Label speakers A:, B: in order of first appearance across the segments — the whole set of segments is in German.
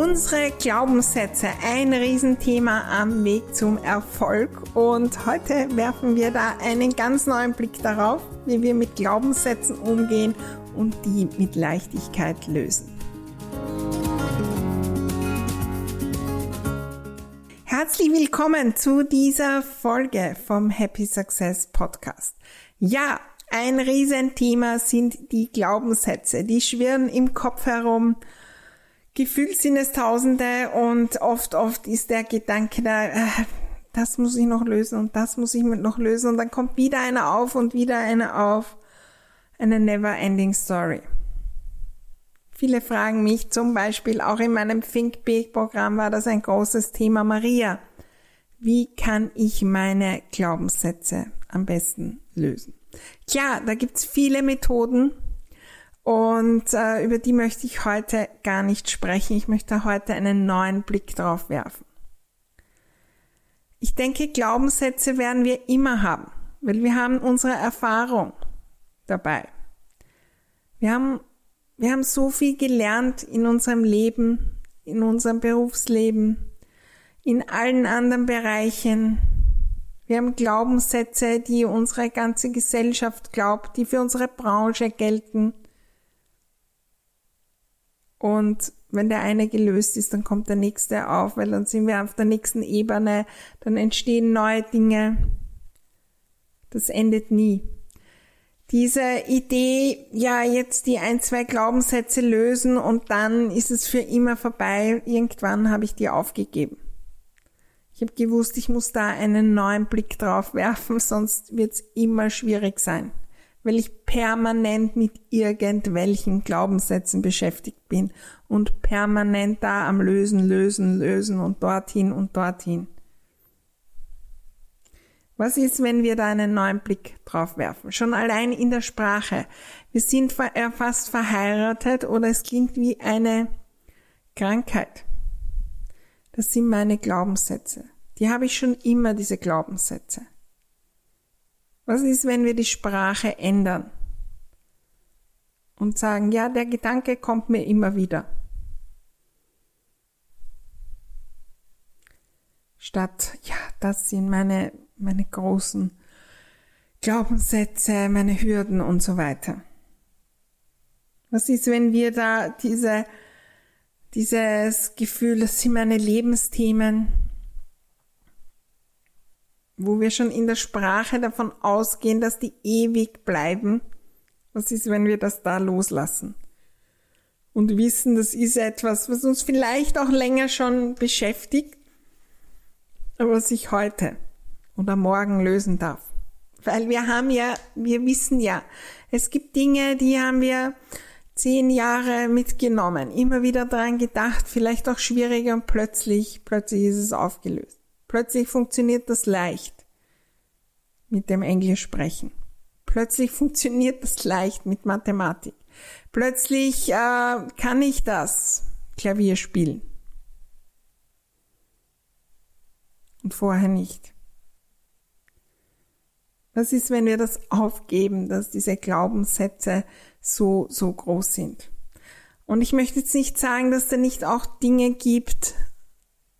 A: Unsere Glaubenssätze, ein Riesenthema am Weg zum Erfolg. Und heute werfen wir da einen ganz neuen Blick darauf, wie wir mit Glaubenssätzen umgehen und die mit Leichtigkeit lösen. Herzlich willkommen zu dieser Folge vom Happy Success Podcast. Ja, ein Riesenthema sind die Glaubenssätze. Die schwirren im Kopf herum Gefühlt und oft, oft ist der Gedanke da, äh, das muss ich noch lösen und das muss ich noch lösen und dann kommt wieder einer auf und wieder einer auf. Eine never ending story. Viele fragen mich zum Beispiel, auch in meinem Think Big Programm war das ein großes Thema, Maria. Wie kann ich meine Glaubenssätze am besten lösen? Tja, da gibt's viele Methoden. Und äh, über die möchte ich heute gar nicht sprechen. Ich möchte heute einen neuen Blick drauf werfen. Ich denke, Glaubenssätze werden wir immer haben, weil wir haben unsere Erfahrung dabei. Wir haben, wir haben so viel gelernt in unserem Leben, in unserem Berufsleben, in allen anderen Bereichen. Wir haben Glaubenssätze, die unsere ganze Gesellschaft glaubt, die für unsere Branche gelten. Und wenn der eine gelöst ist, dann kommt der nächste auf, weil dann sind wir auf der nächsten Ebene, dann entstehen neue Dinge. Das endet nie. Diese Idee, ja, jetzt die ein, zwei Glaubenssätze lösen und dann ist es für immer vorbei, irgendwann habe ich die aufgegeben. Ich habe gewusst, ich muss da einen neuen Blick drauf werfen, sonst wird es immer schwierig sein weil ich permanent mit irgendwelchen Glaubenssätzen beschäftigt bin und permanent da am Lösen, Lösen, Lösen und dorthin und dorthin. Was ist, wenn wir da einen neuen Blick drauf werfen? Schon allein in der Sprache. Wir sind äh, fast verheiratet oder es klingt wie eine Krankheit. Das sind meine Glaubenssätze. Die habe ich schon immer, diese Glaubenssätze. Was ist, wenn wir die Sprache ändern und sagen, ja, der Gedanke kommt mir immer wieder. Statt, ja, das sind meine, meine großen Glaubenssätze, meine Hürden und so weiter. Was ist, wenn wir da diese, dieses Gefühl, das sind meine Lebensthemen, wo wir schon in der Sprache davon ausgehen, dass die ewig bleiben. Was ist, wenn wir das da loslassen? Und wissen, das ist etwas, was uns vielleicht auch länger schon beschäftigt, aber sich heute oder morgen lösen darf. Weil wir haben ja, wir wissen ja, es gibt Dinge, die haben wir zehn Jahre mitgenommen, immer wieder daran gedacht, vielleicht auch schwieriger und plötzlich, plötzlich ist es aufgelöst. Plötzlich funktioniert das leicht mit dem Englisch sprechen. Plötzlich funktioniert das leicht mit Mathematik. Plötzlich äh, kann ich das Klavier spielen. Und vorher nicht. Was ist, wenn wir das aufgeben, dass diese Glaubenssätze so, so groß sind? Und ich möchte jetzt nicht sagen, dass da nicht auch Dinge gibt,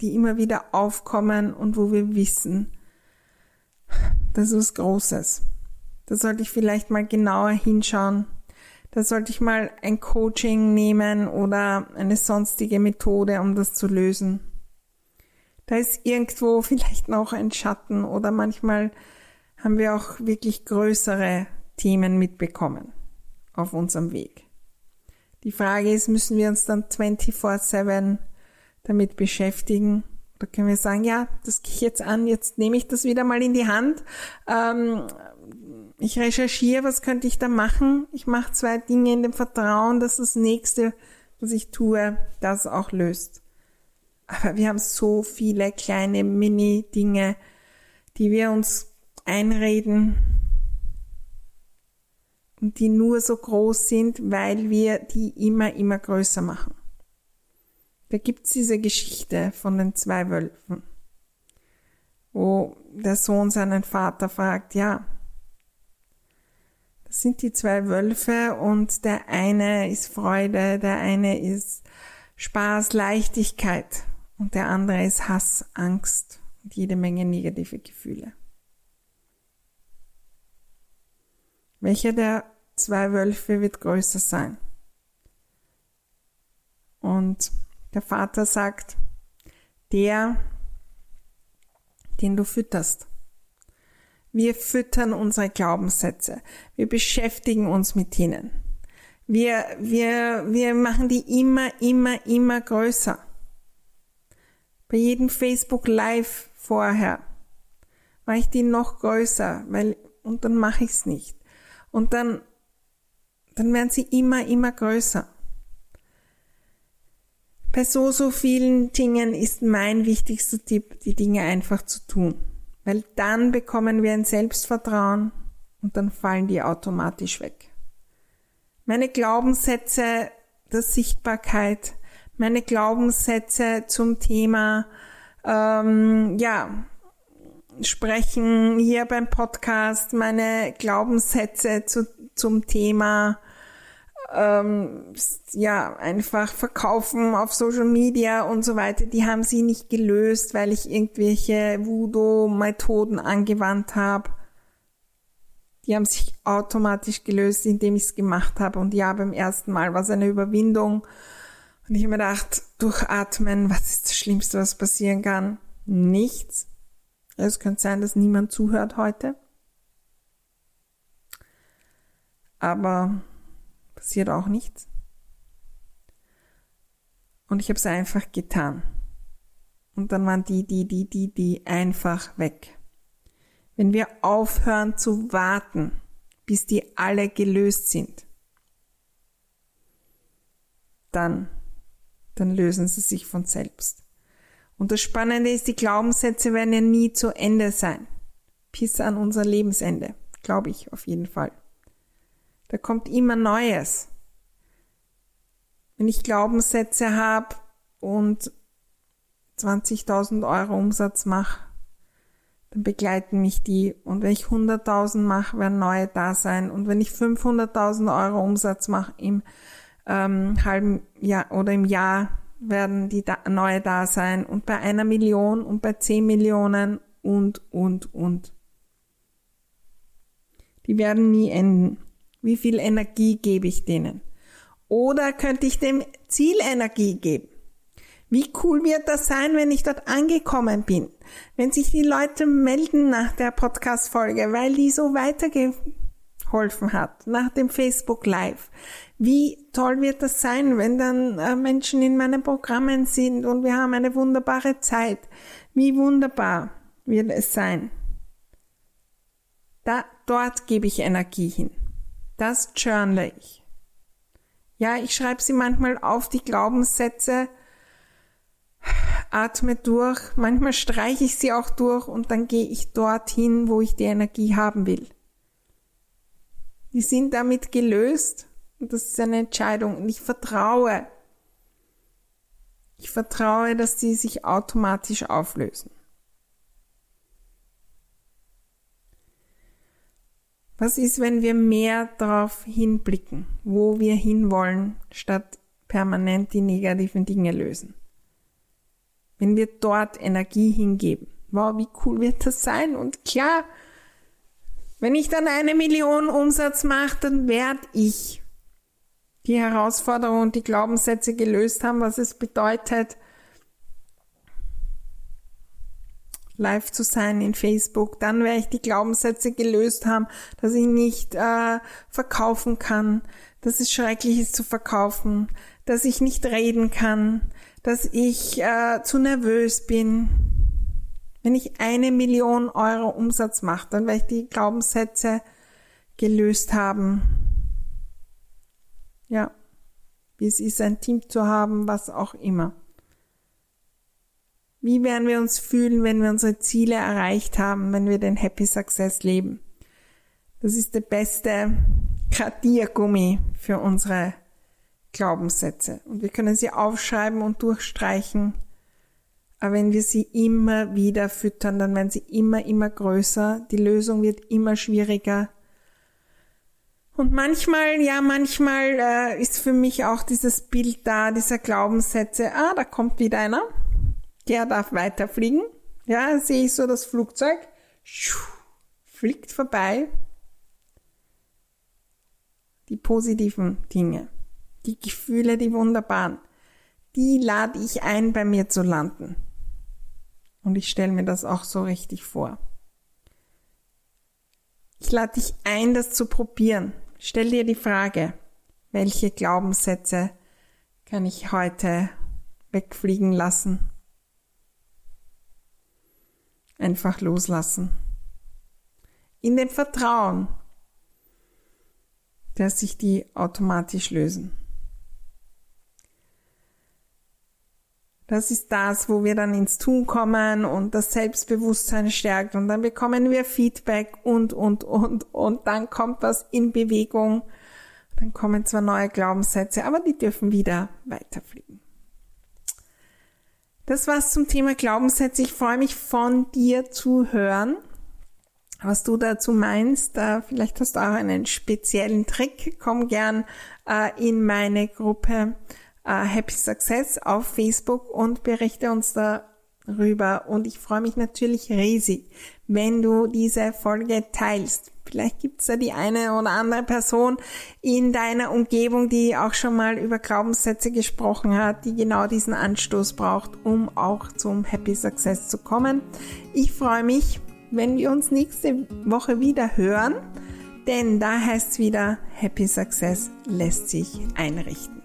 A: die immer wieder aufkommen und wo wir wissen, das ist Großes. Da sollte ich vielleicht mal genauer hinschauen. Da sollte ich mal ein Coaching nehmen oder eine sonstige Methode, um das zu lösen. Da ist irgendwo vielleicht noch ein Schatten oder manchmal haben wir auch wirklich größere Themen mitbekommen auf unserem Weg. Die Frage ist, müssen wir uns dann 24-7 damit beschäftigen? Da können wir sagen, ja, das gehe ich jetzt an, jetzt nehme ich das wieder mal in die Hand. Ähm, ich recherchiere, was könnte ich da machen? Ich mache zwei Dinge in dem Vertrauen, dass das nächste, was ich tue, das auch löst. Aber wir haben so viele kleine Mini-Dinge, die wir uns einreden und die nur so groß sind, weil wir die immer, immer größer machen. Da gibt's diese Geschichte von den zwei Wölfen, wo der Sohn seinen Vater fragt, ja, das sind die zwei Wölfe und der eine ist Freude, der eine ist Spaß, Leichtigkeit und der andere ist Hass, Angst und jede Menge negative Gefühle. Welcher der zwei Wölfe wird größer sein? Und Vater sagt, der, den du fütterst. Wir füttern unsere Glaubenssätze. Wir beschäftigen uns mit ihnen. Wir, wir, wir machen die immer, immer, immer größer. Bei jedem Facebook Live vorher mache ich die noch größer, weil, und dann mache ich es nicht. Und dann, dann werden sie immer, immer größer. Bei so, so vielen Dingen ist mein wichtigster Tipp, die Dinge einfach zu tun. Weil dann bekommen wir ein Selbstvertrauen und dann fallen die automatisch weg. Meine Glaubenssätze der Sichtbarkeit, meine Glaubenssätze zum Thema, ähm, ja, sprechen hier beim Podcast, meine Glaubenssätze zu, zum Thema, ähm, ja, einfach verkaufen auf Social Media und so weiter, die haben sie nicht gelöst, weil ich irgendwelche Voodoo-Methoden angewandt habe. Die haben sich automatisch gelöst, indem ich es gemacht habe. Und ja, beim ersten Mal war es eine Überwindung und ich habe mir gedacht, durchatmen, was ist das Schlimmste, was passieren kann? Nichts. Es könnte sein, dass niemand zuhört heute. Aber passiert auch nichts. Und ich habe es einfach getan. Und dann waren die, die, die, die, die einfach weg. Wenn wir aufhören zu warten, bis die alle gelöst sind, dann dann lösen sie sich von selbst. Und das Spannende ist, die Glaubenssätze werden ja nie zu Ende sein. Bis an unser Lebensende, glaube ich auf jeden Fall. Da kommt immer Neues. Wenn ich Glaubenssätze habe und 20.000 Euro Umsatz mache, dann begleiten mich die. Und wenn ich 100.000 mache, werden neue da sein. Und wenn ich 500.000 Euro Umsatz mache im ähm, halben Jahr oder im Jahr werden die da, neue da sein und bei einer Million und bei zehn Millionen und, und, und. Die werden nie enden. Wie viel Energie gebe ich denen? Oder könnte ich dem Ziel Energie geben? Wie cool wird das sein, wenn ich dort angekommen bin? Wenn sich die Leute melden nach der Podcast-Folge, weil die so weitergeholfen hat, nach dem Facebook Live. Wie toll wird das sein, wenn dann äh, Menschen in meinen Programmen sind und wir haben eine wunderbare Zeit. Wie wunderbar wird es sein. Da, dort gebe ich Energie hin. Das journal ich. Ja, ich schreibe sie manchmal auf, die Glaubenssätze, atme durch, manchmal streiche ich sie auch durch und dann gehe ich dorthin, wo ich die Energie haben will. Die sind damit gelöst und das ist eine Entscheidung. Und ich vertraue. Ich vertraue, dass die sich automatisch auflösen. Was ist, wenn wir mehr darauf hinblicken, wo wir hinwollen, statt permanent die negativen Dinge lösen? Wenn wir dort Energie hingeben. Wow, wie cool wird das sein? Und klar, wenn ich dann eine Million Umsatz mache, dann werde ich die Herausforderung und die Glaubenssätze gelöst haben, was es bedeutet, live zu sein in Facebook. Dann werde ich die Glaubenssätze gelöst haben, dass ich nicht äh, verkaufen kann, dass es schrecklich ist zu verkaufen, dass ich nicht reden kann, dass ich äh, zu nervös bin. Wenn ich eine Million Euro Umsatz mache, dann werde ich die Glaubenssätze gelöst haben. Ja, wie es ist, ein Team zu haben, was auch immer. Wie werden wir uns fühlen, wenn wir unsere Ziele erreicht haben, wenn wir den Happy Success leben? Das ist der beste Gradiergummi für unsere Glaubenssätze. Und wir können sie aufschreiben und durchstreichen. Aber wenn wir sie immer wieder füttern, dann werden sie immer, immer größer. Die Lösung wird immer schwieriger. Und manchmal, ja, manchmal äh, ist für mich auch dieses Bild da, dieser Glaubenssätze, ah, da kommt wieder einer der darf weiterfliegen. Ja, sehe ich so das Flugzeug, fliegt vorbei. Die positiven Dinge, die Gefühle, die wunderbaren, die lade ich ein, bei mir zu landen. Und ich stelle mir das auch so richtig vor. Ich lade dich ein, das zu probieren. Stell dir die Frage, welche Glaubenssätze kann ich heute wegfliegen lassen? Einfach loslassen. In dem Vertrauen, dass sich die automatisch lösen. Das ist das, wo wir dann ins Tun kommen und das Selbstbewusstsein stärkt und dann bekommen wir Feedback und, und, und, und dann kommt was in Bewegung. Dann kommen zwar neue Glaubenssätze, aber die dürfen wieder weiterfliegen. Das war's zum Thema Glaubenssätze. Ich freue mich von dir zu hören, was du dazu meinst. Äh, vielleicht hast du auch einen speziellen Trick. Komm gern äh, in meine Gruppe äh, Happy Success auf Facebook und berichte uns darüber. Und ich freue mich natürlich riesig, wenn du diese Folge teilst. Vielleicht gibt es da die eine oder andere Person in deiner Umgebung, die auch schon mal über Glaubenssätze gesprochen hat, die genau diesen Anstoß braucht, um auch zum Happy Success zu kommen. Ich freue mich, wenn wir uns nächste Woche wieder hören, denn da heißt es wieder, Happy Success lässt sich einrichten.